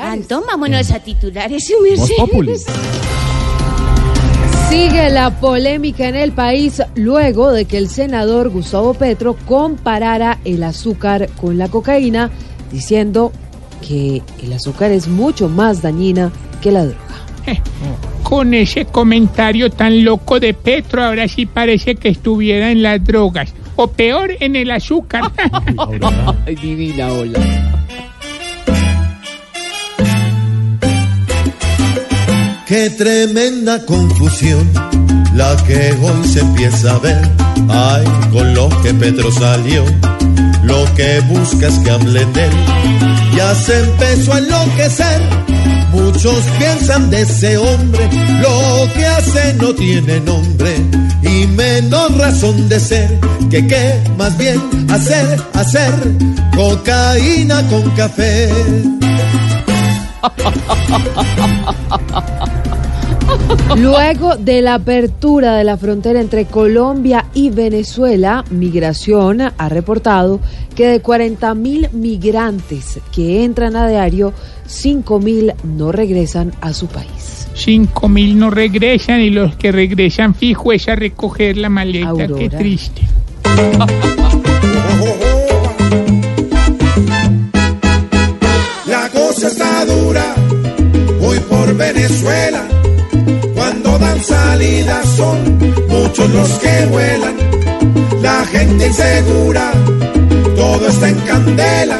Antón, vámonos a titulares, su merced. Sigue la polémica en el país luego de que el senador Gustavo Petro comparara el azúcar con la cocaína, diciendo que el azúcar es mucho más dañina que la droga. Con ese comentario tan loco de Petro, ahora sí parece que estuviera en las drogas. O peor, en el azúcar. Ay, divina, hola. Qué tremenda confusión la que hoy se empieza a ver. Ay, con lo que Petro salió, lo que busca es que hablen de él. Ya se empezó a enloquecer. Muchos piensan de ese hombre, lo que hace no tiene nombre y menos razón de ser. Que qué más bien hacer, hacer cocaína con café. Luego de la apertura de la frontera entre Colombia y Venezuela, Migración ha reportado que de 40 mil migrantes que entran a diario, 5 mil no regresan a su país. Cinco mil no regresan y los que regresan fijo es a recoger la maleta. Aurora. Qué triste. La cosa está dura, hoy por Venezuela. Salida son muchos los que vuelan. La gente insegura, todo está en candela.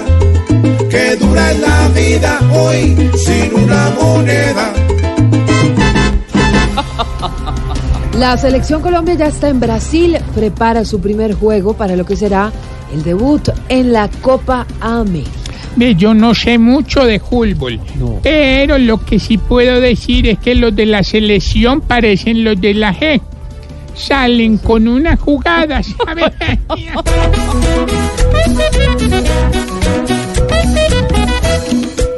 Que dura es la vida hoy sin una moneda. La selección Colombia ya está en Brasil, prepara su primer juego para lo que será el debut en la Copa América. Ve, yo no sé mucho de fútbol, No. pero lo que sí puedo decir es que los de la selección parecen los de la G. Salen con unas jugadas. A ver,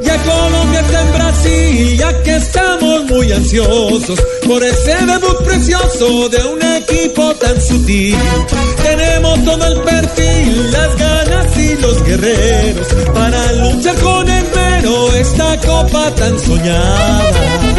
Ya Colombia está en Brasil, ya que estamos muy ansiosos por ese debut precioso de un equipo tan sutil. Tenemos todo el perfil, las ganas los guerreros para luchar con el mero esta copa tan soñada.